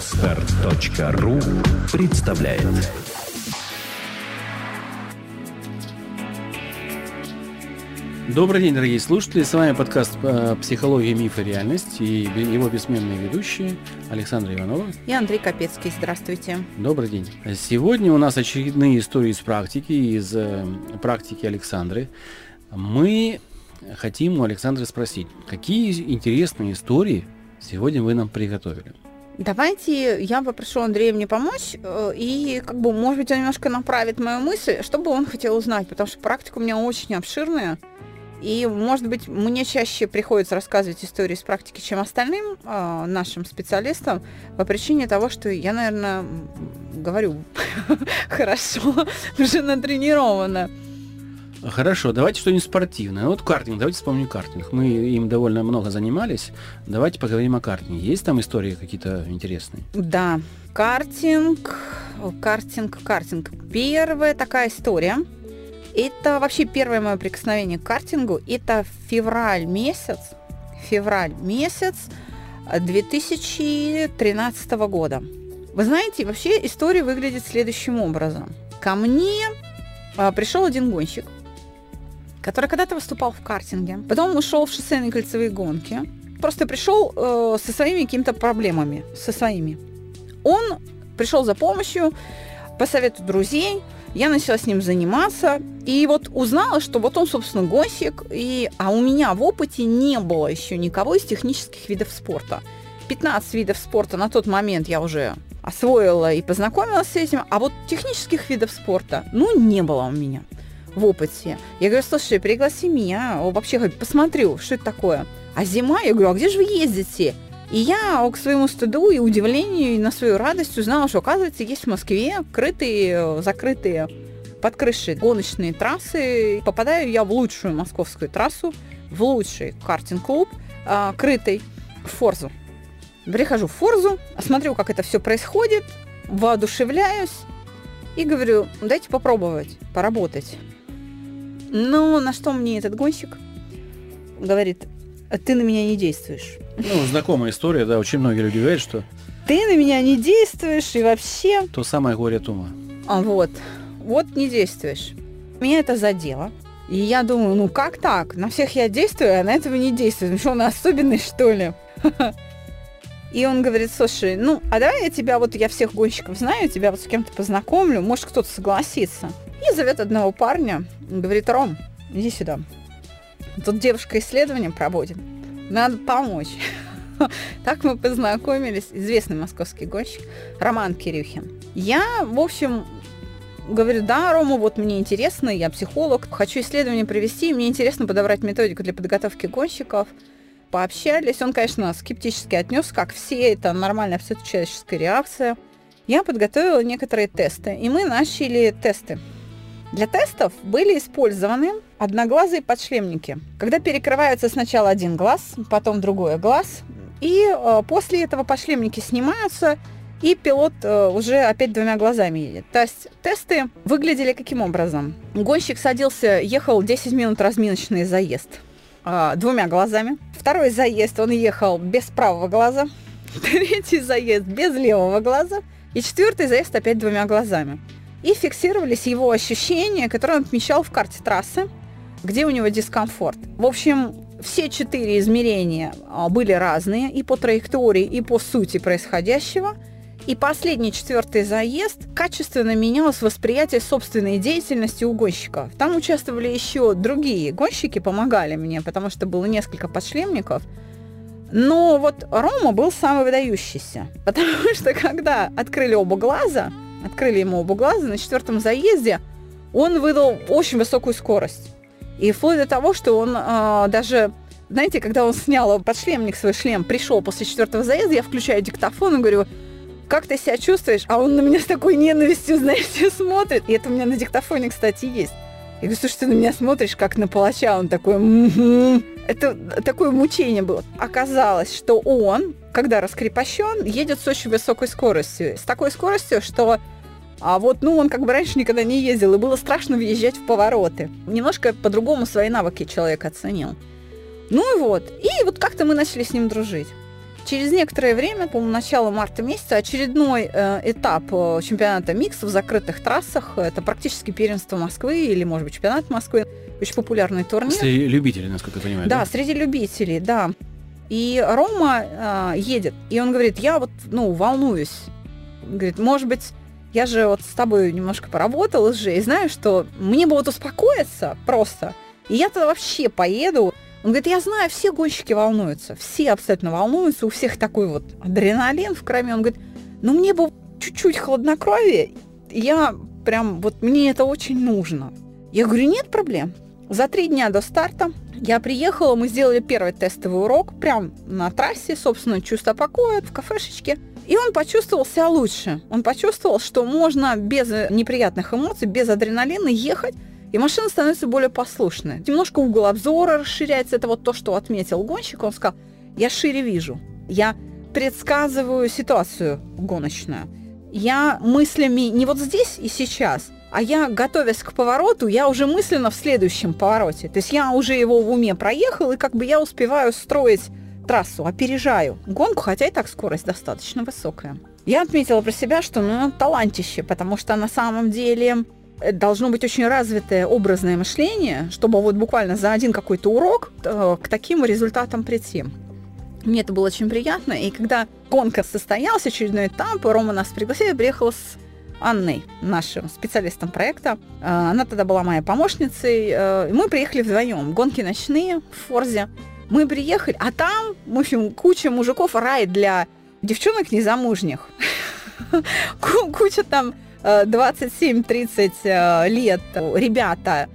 Отстар.ру представляет Добрый день, дорогие слушатели. С вами подкаст э, «Психология, миф и реальность» и его бессменные ведущие Александра Иванова и Андрей Капецкий. Здравствуйте. Добрый день. Сегодня у нас очередные истории из практики, из э, практики Александры. Мы хотим у Александры спросить, какие интересные истории сегодня вы нам приготовили? Давайте я попрошу Андрея мне помочь, э, и как бы, может быть, он немножко направит мою мысль, что бы он хотел узнать, потому что практика у меня очень обширная, и, может быть, мне чаще приходится рассказывать истории из практики, чем остальным э, нашим специалистам, по причине того, что я, наверное, говорю хорошо, уже натренирована. Хорошо, давайте что-нибудь спортивное. Вот картинг, давайте вспомним картинг. Мы им довольно много занимались. Давайте поговорим о картинге. Есть там истории какие-то интересные? Да, картинг, картинг, картинг. Первая такая история. Это вообще первое мое прикосновение к картингу. Это февраль месяц, февраль месяц 2013 года. Вы знаете, вообще история выглядит следующим образом. Ко мне а, пришел один гонщик, который когда-то выступал в картинге, потом ушел в шоссейные кольцевые гонки, просто пришел э, со своими какими-то проблемами, со своими. Он пришел за помощью, по совету друзей, я начала с ним заниматься, и вот узнала, что вот он, собственно, гонщик, и, а у меня в опыте не было еще никого из технических видов спорта. 15 видов спорта на тот момент я уже освоила и познакомилась с этим, а вот технических видов спорта, ну, не было у меня в опыте. Я говорю, слушай, пригласи меня, вообще посмотрю, что это такое. А зима, я говорю, а где же вы ездите? И я к своему стыду и удивлению, и на свою радость узнала, что, оказывается, есть в Москве крытые, закрытые под крышей гоночные трассы. Попадаю я в лучшую московскую трассу, в лучший картинг-клуб, э, крытый, в Форзу. Прихожу в Форзу, смотрю, как это все происходит, воодушевляюсь и говорю, дайте попробовать, поработать. Ну, на что мне этот гонщик говорит, ты на меня не действуешь. Ну, знакомая история, да, очень многие люди говорят, что... Ты на меня не действуешь и вообще... То самое горе от ума. А вот, вот не действуешь. Меня это задело. И я думаю, ну как так? На всех я действую, а на этого не действую. Ну что, он особенный, что ли? И он говорит, слушай, ну, а давай я тебя, вот я всех гонщиков знаю, тебя вот с кем-то познакомлю, может, кто-то согласится. И зовет одного парня, говорит, Ром, иди сюда. Тут девушка исследование проводит. Надо помочь. Так мы познакомились. Известный московский гонщик Роман Кирюхин. Я, в общем, говорю, да, Рома, вот мне интересно, я психолог, хочу исследование провести, мне интересно подобрать методику для подготовки гонщиков. Пообщались, он, конечно, скептически отнес, как все, это нормальная абсолютно человеческая реакция. Я подготовила некоторые тесты, и мы начали тесты. Для тестов были использованы одноглазые подшлемники, когда перекрывается сначала один глаз, потом другой глаз, и э, после этого подшлемники снимаются, и пилот э, уже опять двумя глазами едет. То есть тесты выглядели каким образом? Гонщик садился, ехал 10 минут разминочный заезд э, двумя глазами. Второй заезд он ехал без правого глаза. Третий заезд без левого глаза. И четвертый заезд опять двумя глазами и фиксировались его ощущения, которые он отмечал в карте трассы, где у него дискомфорт. В общем, все четыре измерения а, были разные и по траектории, и по сути происходящего. И последний четвертый заезд качественно менялось восприятие собственной деятельности у гонщиков. Там участвовали еще другие гонщики, помогали мне, потому что было несколько подшлемников. Но вот Рома был самый выдающийся, потому что когда открыли оба глаза, открыли ему оба глаза, на четвертом заезде он выдал очень высокую скорость. И вплоть до того, что он э, даже, знаете, когда он снял подшлемник, свой шлем, пришел после четвертого заезда, я включаю диктофон и говорю, как ты себя чувствуешь? А он на меня с такой ненавистью, знаете, смотрит. И это у меня на диктофоне, кстати, есть. Я говорю, слушай, ты на меня смотришь, как на палача. Он такой, м-м-м". это такое мучение было. Оказалось, что он, когда раскрепощен, едет с очень высокой скоростью. С такой скоростью, что а вот, ну, он как бы раньше никогда не ездил, и было страшно въезжать в повороты. Немножко по-другому свои навыки человек оценил. Ну и вот. И вот как-то мы начали с ним дружить. Через некоторое время, по начала марта месяца, очередной э, этап э, чемпионата микс в закрытых трассах. Это практически первенство Москвы или, может быть, чемпионат Москвы. Очень популярный турнир. Среди любителей, насколько я понимаю. Да, да? среди любителей, да. И Рома э, едет, и он говорит, я вот, ну, волнуюсь. Говорит, может быть, я же вот с тобой немножко поработал уже, и знаю, что мне бы вот успокоиться просто, и я тогда вообще поеду он говорит, я знаю, все гонщики волнуются, все абсолютно волнуются, у всех такой вот адреналин в кроме. Он говорит, ну мне бы чуть-чуть хладнокровие, я прям, вот мне это очень нужно. Я говорю, нет проблем. За три дня до старта я приехала, мы сделали первый тестовый урок прям на трассе, собственно, чувство покоя в кафешечке. И он почувствовал себя лучше. Он почувствовал, что можно без неприятных эмоций, без адреналина ехать и машина становится более послушной. Немножко угол обзора расширяется. Это вот то, что отметил гонщик. Он сказал, я шире вижу. Я предсказываю ситуацию гоночную. Я мыслями не вот здесь и сейчас, а я, готовясь к повороту, я уже мысленно в следующем повороте. То есть я уже его в уме проехал, и как бы я успеваю строить трассу, опережаю гонку, хотя и так скорость достаточно высокая. Я отметила про себя, что ну, талантище, потому что на самом деле должно быть очень развитое образное мышление, чтобы вот буквально за один какой-то урок э, к таким результатам прийти. Мне это было очень приятно. И когда гонка состоялась, очередной этап, Рома нас пригласил, я приехала с Анной, нашим специалистом проекта. Э, она тогда была моей помощницей. Э, мы приехали вдвоем. Гонки ночные в Форзе. Мы приехали, а там, в общем, куча мужиков, рай для девчонок незамужних. Куча там 27-30 э, лет ребята,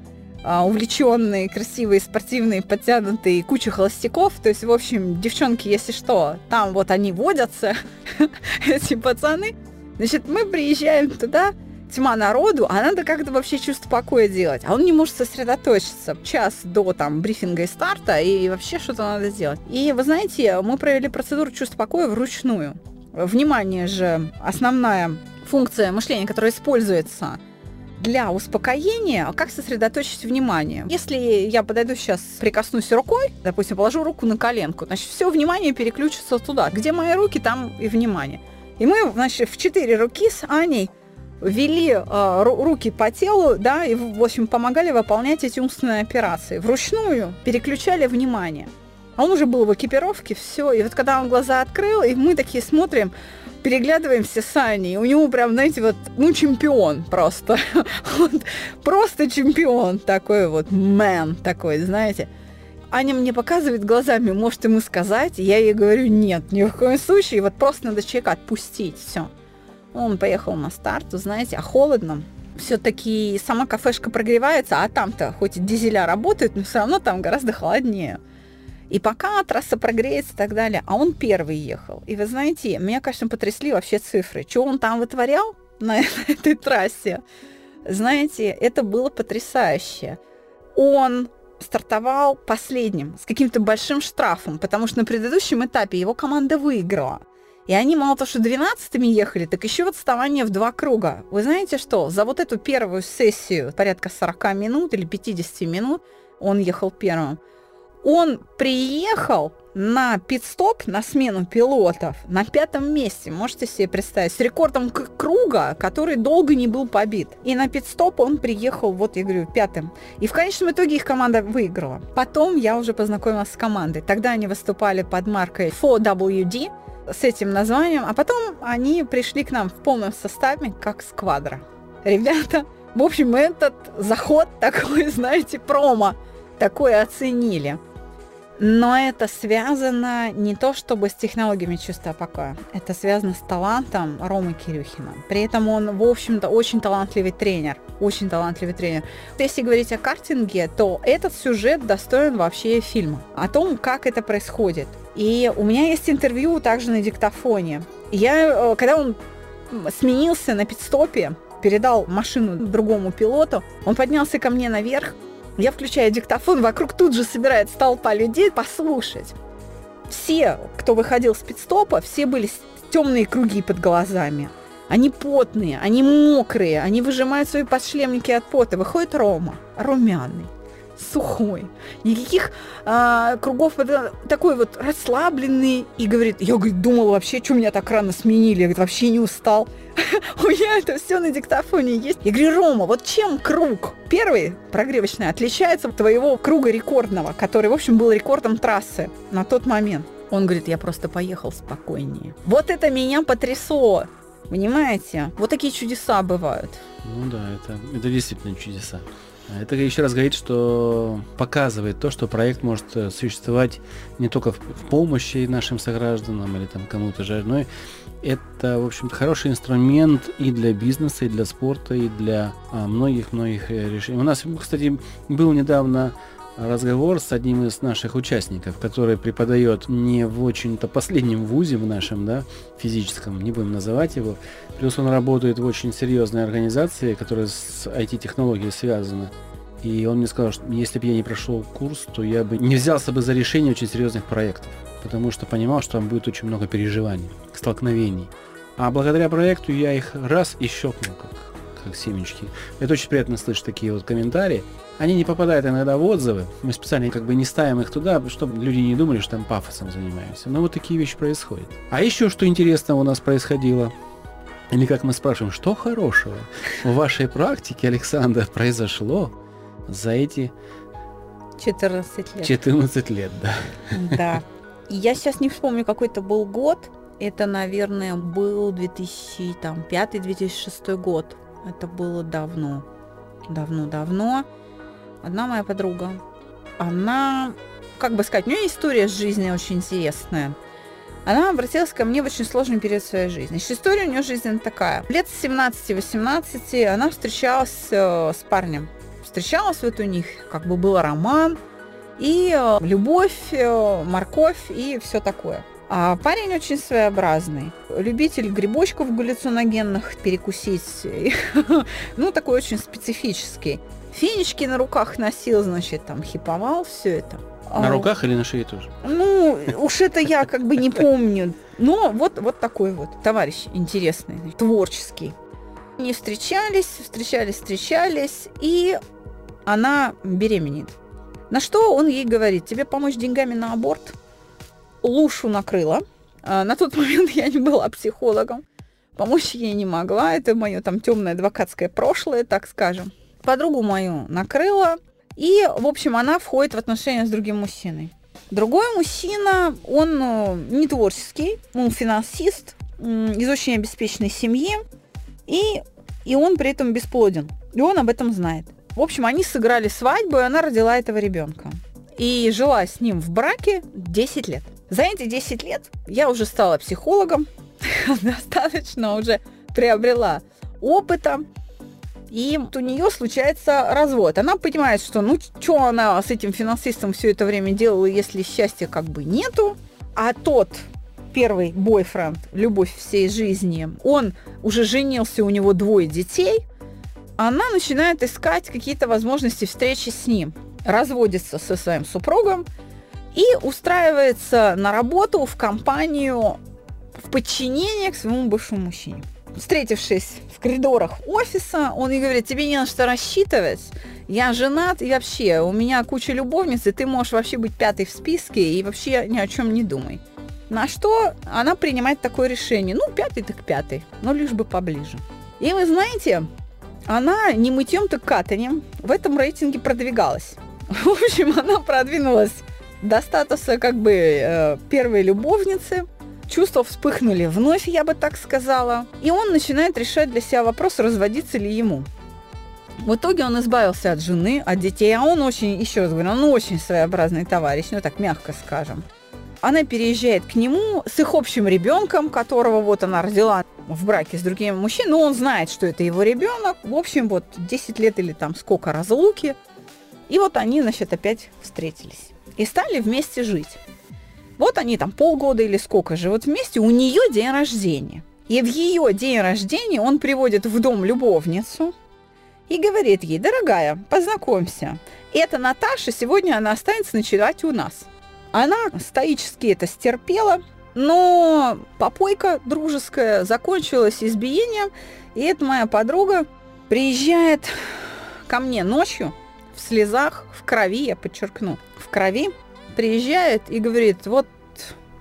э, увлеченные, красивые, спортивные, подтянутые, куча холостяков. То есть, в общем, девчонки, если что, там вот они водятся, эти пацаны. Значит, мы приезжаем туда, тьма народу, а надо как-то вообще чувство покоя делать. А он не может сосредоточиться час до там брифинга и старта, и вообще что-то надо сделать. И вы знаете, мы провели процедуру чувства покоя вручную. Внимание же, основная функция мышления, которая используется для успокоения, как сосредоточить внимание. Если я подойду сейчас, прикоснусь рукой, допустим, положу руку на коленку, значит, все внимание переключится туда. Где мои руки, там и внимание. И мы, значит, в четыре руки с Аней вели э, руки по телу, да, и, в общем, помогали выполнять эти умственные операции. Вручную переключали внимание. А он уже был в экипировке, все. И вот когда он глаза открыл, и мы такие смотрим, переглядываемся с Аней. У него прям, знаете, вот, ну, чемпион просто. просто чемпион такой вот, мэн такой, знаете. Аня мне показывает глазами, может ему сказать, я ей говорю, нет, ни в коем случае, вот просто надо человека отпустить, все. Он поехал на старт, знаете, а холодно, все-таки сама кафешка прогревается, а там-то хоть дизеля работают, но все равно там гораздо холоднее. И пока трасса прогреется и так далее, а он первый ехал. И вы знаете, меня, конечно, потрясли вообще цифры. Что он там вытворял на этой трассе? Знаете, это было потрясающе. Он стартовал последним, с каким-то большим штрафом, потому что на предыдущем этапе его команда выиграла. И они мало того, что 12-ми ехали, так еще в отставание в два круга. Вы знаете что? За вот эту первую сессию, порядка 40 минут или 50 минут, он ехал первым он приехал на пит-стоп, на смену пилотов, на пятом месте, можете себе представить, с рекордом круга, который долго не был побит. И на пит-стоп он приехал, вот я говорю, пятым. И в конечном итоге их команда выиграла. Потом я уже познакомилась с командой. Тогда они выступали под маркой 4WD с этим названием, а потом они пришли к нам в полном составе, как сквадра. Ребята, в общем, этот заход такой, знаете, промо, такой оценили. Но это связано не то чтобы с технологиями чувства покоя, это связано с талантом Ромы Кирюхина. При этом он, в общем-то, очень талантливый тренер, очень талантливый тренер. Если говорить о картинге, то этот сюжет достоин вообще фильма, о том, как это происходит. И у меня есть интервью также на диктофоне. Я, э, когда он сменился на пидстопе, передал машину другому пилоту, он поднялся ко мне наверх, я включаю диктофон, вокруг тут же собирается толпа людей послушать. Все, кто выходил с пидстопа, все были темные круги под глазами. Они потные, они мокрые, они выжимают свои подшлемники от пота. Выходит Рома, румяный, сухой, никаких а, кругов, такой вот расслабленный, и говорит, я, говорит, думала вообще, что меня так рано сменили, я, говорит, вообще не устал. У меня это все на диктофоне есть. Я говорю, Рома, вот чем круг первый прогревочный отличается от твоего круга рекордного, который, в общем, был рекордом трассы на тот момент? Он говорит, я просто поехал спокойнее. Вот это меня потрясло. Понимаете? Вот такие чудеса бывают. Ну да, это, это действительно чудеса. Это еще раз говорит, что показывает то, что проект может э, существовать не только в, помощи нашим согражданам или там кому-то же, но это, в общем-то, хороший инструмент и для бизнеса, и для спорта, и для а, многих-многих а, решений. У нас, кстати, был недавно разговор с одним из наших участников, который преподает не в очень-то последнем вузе в нашем, да, физическом, не будем называть его. Плюс он работает в очень серьезной организации, которая с IT-технологией связана. И он мне сказал, что если бы я не прошел курс, то я бы не взялся бы за решение очень серьезных проектов, потому что понимал, что там будет очень много переживаний, столкновений. А благодаря проекту я их раз и щелкнул, как, как семечки. Это очень приятно слышать такие вот комментарии. Они не попадают иногда в отзывы. Мы специально как бы не ставим их туда, чтобы люди не думали, что там пафосом занимаемся. Но вот такие вещи происходят. А еще что интересного у нас происходило? Или как мы спрашиваем, что хорошего в вашей практике, Александр, произошло за эти 14 лет. 14 лет, да. Да. Я сейчас не вспомню, какой это был год. Это, наверное, был 2005-2006 год. Это было давно. Давно-давно одна моя подруга, она, как бы сказать, у нее история жизни очень интересная. Она обратилась ко мне в очень сложный период своей жизни. История у нее жизненная такая. Лет с 17-18 она встречалась э, с парнем. Встречалась вот у них, как бы был роман, и э, любовь, э, морковь и все такое. А парень очень своеобразный. Любитель грибочков галлюциногенных перекусить. ну, такой очень специфический. Фенечки на руках носил, значит, там хиповал все это. На а, руках или на шее тоже? Ну, уж это я как бы не помню. Но вот, вот такой вот товарищ интересный, творческий. Не встречались, встречались, встречались, и она беременеет. На что он ей говорит, тебе помочь деньгами на аборт? Лушу накрыла. А, на тот момент я не была психологом. Помочь ей не могла. Это мое там темное адвокатское прошлое, так скажем подругу мою накрыла, и, в общем, она входит в отношения с другим мужчиной. Другой мужчина, он э, не творческий, он финансист из очень обеспеченной семьи, и, и он при этом бесплоден. И он об этом знает. В общем, они сыграли свадьбу, и она родила этого ребенка. И жила с ним в браке 10 лет. За эти 10 лет я уже стала психологом, достаточно уже приобрела опыта, и у нее случается развод. Она понимает, что ну что она с этим финансистом все это время делала, если счастья как бы нету, а тот первый бойфренд, любовь всей жизни, он уже женился, у него двое детей, она начинает искать какие-то возможности встречи с ним, разводится со своим супругом и устраивается на работу в компанию в подчинение к своему бывшему мужчине встретившись в коридорах офиса, он ей говорит, тебе не на что рассчитывать, я женат, и вообще, у меня куча любовниц, и ты можешь вообще быть пятой в списке, и вообще ни о чем не думай. На что она принимает такое решение, ну, пятый так пятый, но лишь бы поближе. И вы знаете, она не мытьем, так катанием в этом рейтинге продвигалась. В общем, она продвинулась до статуса как бы э, первой любовницы – Чувства вспыхнули вновь, я бы так сказала. И он начинает решать для себя вопрос, разводиться ли ему. В итоге он избавился от жены, от детей, а он очень, еще раз говорю, он очень своеобразный товарищ, ну так мягко скажем. Она переезжает к нему с их общим ребенком, которого вот она родила в браке с другим мужчиной, но он знает, что это его ребенок. В общем, вот 10 лет или там сколько разлуки. И вот они, значит, опять встретились. И стали вместе жить. Вот они там полгода или сколько живут вместе, у нее день рождения. И в ее день рождения он приводит в дом любовницу и говорит ей, дорогая, познакомься, это Наташа, сегодня она останется ночевать у нас. Она стоически это стерпела, но попойка дружеская закончилась избиением, и эта моя подруга приезжает ко мне ночью в слезах, в крови, я подчеркну, в крови, приезжает и говорит, вот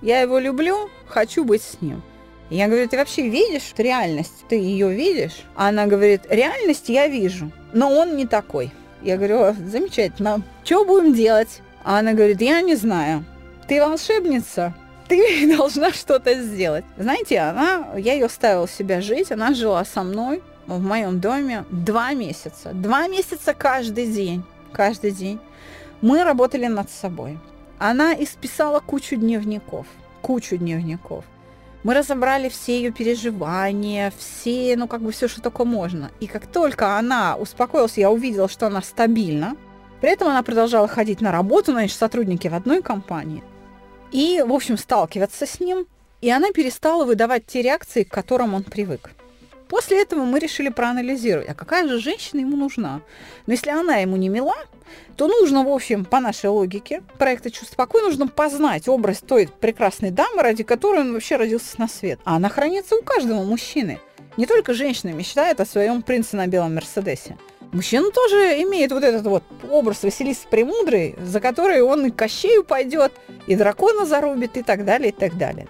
я его люблю, хочу быть с ним. Я говорю, ты вообще видишь реальность? Ты ее видишь? Она говорит, реальность я вижу, но он не такой. Я говорю, замечательно. Что будем делать? А она говорит, я не знаю. Ты волшебница, ты должна что-то сделать. Знаете, она, я ее оставила себя жить, она жила со мной в моем доме два месяца. Два месяца каждый день. Каждый день. Мы работали над собой. Она исписала кучу дневников. Кучу дневников. Мы разобрали все ее переживания, все, ну, как бы все, что только можно. И как только она успокоилась, я увидела, что она стабильна. При этом она продолжала ходить на работу, значит, сотрудники в одной компании. И, в общем, сталкиваться с ним. И она перестала выдавать те реакции, к которым он привык. После этого мы решили проанализировать, а какая же женщина ему нужна. Но если она ему не мила, то нужно, в общем, по нашей логике проекта «Чувство покоя» нужно познать образ той прекрасной дамы, ради которой он вообще родился на свет. А она хранится у каждого мужчины. Не только женщина мечтает о своем принце на белом Мерседесе. Мужчина тоже имеет вот этот вот образ Василисы Премудрой, за который он и Кощею пойдет, и дракона зарубит, и так далее, и так далее.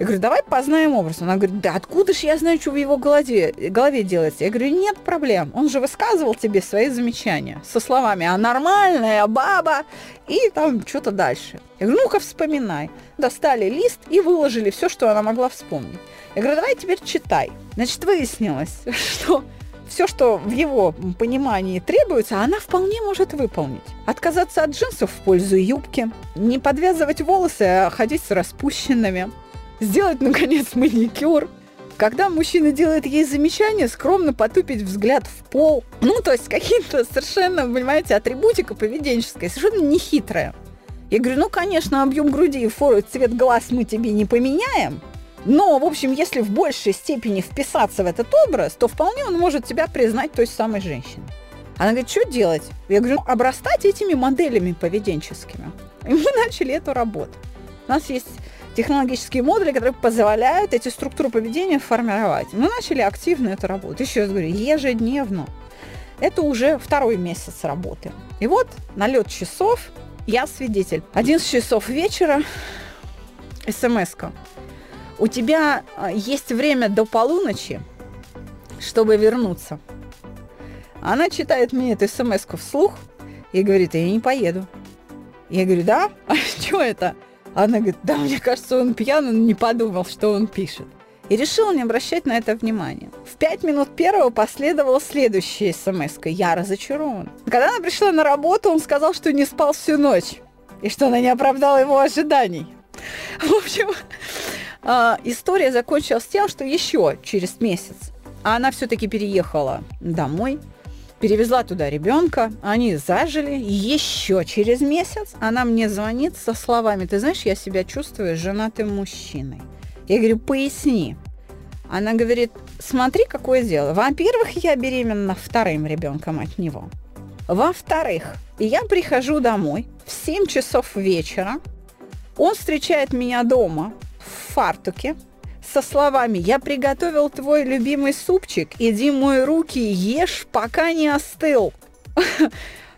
Я говорю, давай познаем образ. Она говорит, да откуда же я знаю, что в его голове, голове делается? Я говорю, нет проблем. Он же высказывал тебе свои замечания со словами «а нормальная баба» и там что-то дальше. Я говорю, ну-ка вспоминай. Достали лист и выложили все, что она могла вспомнить. Я говорю, давай теперь читай. Значит, выяснилось, что все, что в его понимании требуется, она вполне может выполнить. Отказаться от джинсов в пользу юбки, не подвязывать волосы, а ходить с распущенными, сделать, наконец, маникюр. Когда мужчина делает ей замечание, скромно потупить взгляд в пол. Ну, то есть какие-то совершенно, понимаете, атрибутика поведенческая, совершенно нехитрая. Я говорю, ну, конечно, объем груди и фору, цвет глаз мы тебе не поменяем, но, в общем, если в большей степени вписаться в этот образ, то вполне он может тебя признать той самой женщиной. Она говорит, что делать? Я говорю, «Ну, обрастать этими моделями поведенческими. И мы начали эту работу. У нас есть технологические модули, которые позволяют эти структуры поведения формировать. Мы начали активно эту работу. Еще раз говорю, ежедневно. Это уже второй месяц работы. И вот налет часов, я свидетель. 11 часов вечера, смс-ка. У тебя а, есть время до полуночи, чтобы вернуться. Она читает мне эту смс вслух и говорит, я не поеду. Я говорю, да? А что это? Она говорит, да, мне кажется, он пьян, он не подумал, что он пишет. И решила не обращать на это внимания. В пять минут первого последовала следующая смс -ка. Я разочарован. Когда она пришла на работу, он сказал, что не спал всю ночь. И что она не оправдала его ожиданий. В общем, а, история закончилась тем, что еще через месяц она все-таки переехала домой, перевезла туда ребенка, они зажили. Еще через месяц она мне звонит со словами, ты знаешь, я себя чувствую женатым мужчиной. Я говорю, поясни. Она говорит, смотри, какое дело. Во-первых, я беременна вторым ребенком от него. Во-вторых, я прихожу домой в 7 часов вечера, он встречает меня дома в фартуке, со словами «Я приготовил твой любимый супчик, иди мой руки, ешь, пока не остыл».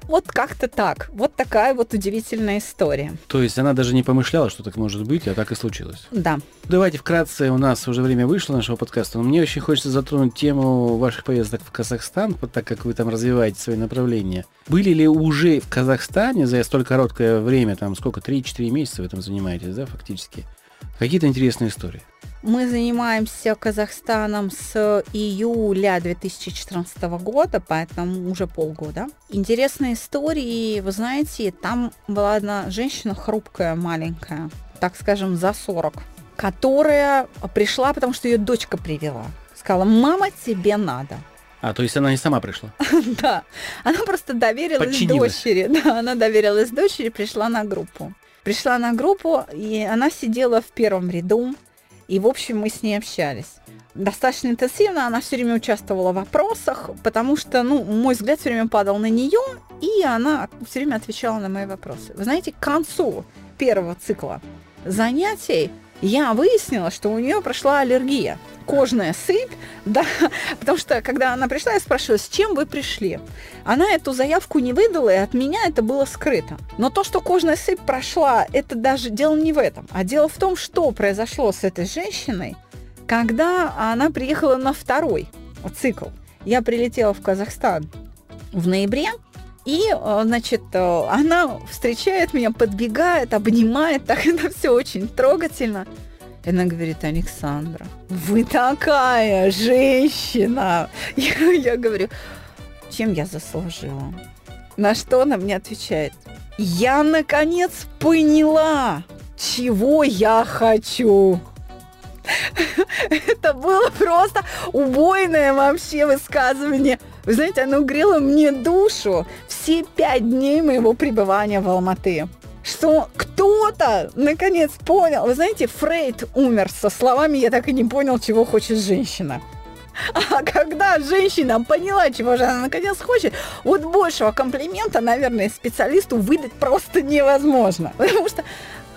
Вот как-то так. Вот такая вот удивительная история. То есть она даже не помышляла, что так может быть, а так и случилось. Да. Давайте вкратце, у нас уже время вышло нашего подкаста, но мне очень хочется затронуть тему ваших поездок в Казахстан, так как вы там развиваете свои направления. Были ли уже в Казахстане за столь короткое время, там сколько, 3-4 месяца вы там занимаетесь, да, фактически, какие-то интересные истории? Мы занимаемся Казахстаном с июля 2014 года, поэтому уже полгода. Интересные истории, вы знаете, там была одна женщина хрупкая, маленькая, так скажем, за 40, которая пришла, потому что ее дочка привела. Сказала, мама, тебе надо. А, то есть она не сама пришла? Да, она просто доверилась дочери. Да, она доверилась дочери, пришла на группу. Пришла на группу, и она сидела в первом ряду, и, в общем, мы с ней общались. Достаточно интенсивно, она все время участвовала в вопросах, потому что, ну, мой взгляд все время падал на нее, и она все время отвечала на мои вопросы. Вы знаете, к концу первого цикла занятий я выяснила, что у нее прошла аллергия. Кожная сыпь, да, потому что, когда она пришла, я спрашивала, с чем вы пришли? Она эту заявку не выдала, и от меня это было скрыто. Но то, что кожная сыпь прошла, это даже дело не в этом, а дело в том, что произошло с этой женщиной, когда она приехала на второй цикл. Я прилетела в Казахстан в ноябре, и, э, значит, э, она встречает меня, подбегает, обнимает, так это все очень трогательно. И она говорит, Александра, вы такая женщина. Я, я говорю, чем я заслужила? На что она мне отвечает, я наконец поняла, чего я хочу. Это было просто убойное вообще высказывание. Вы знаете, оно грело мне душу все пять дней моего пребывания в Алматы что кто-то наконец понял. Вы знаете, Фрейд умер со словами «я так и не понял, чего хочет женщина». А когда женщина поняла, чего же она наконец хочет, вот большего комплимента, наверное, специалисту выдать просто невозможно. Потому что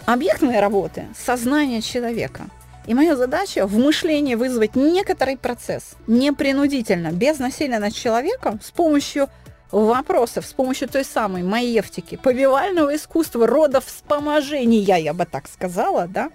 объект моей работы – сознание человека. И моя задача в мышлении вызвать некоторый процесс, непринудительно, без насилия над человеком, с помощью вопросов с помощью той самой маевтики, повивального искусства, рода вспоможения, я бы так сказала, да,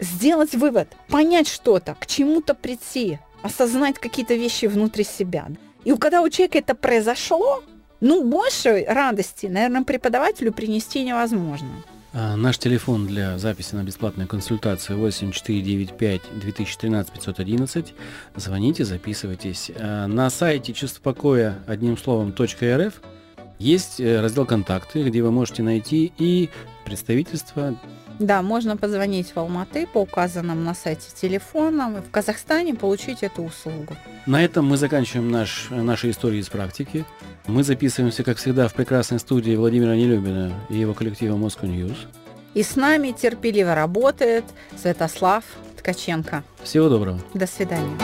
сделать вывод, понять что-то, к чему-то прийти, осознать какие-то вещи внутри себя. И когда у человека это произошло, ну, больше радости, наверное, преподавателю принести невозможно. А, наш телефон для записи на бесплатную консультацию 8495 2013 511. Звоните, записывайтесь. А, на сайте чувство покоя одним словом .рф есть э, раздел «Контакты», где вы можете найти и представительство да, можно позвонить в Алматы по указанным на сайте телефонам и в Казахстане получить эту услугу. На этом мы заканчиваем наш, наши истории из практики. Мы записываемся, как всегда, в прекрасной студии Владимира Нелюбина и его коллектива Moscow News. И с нами терпеливо работает Святослав Ткаченко. Всего доброго. До свидания.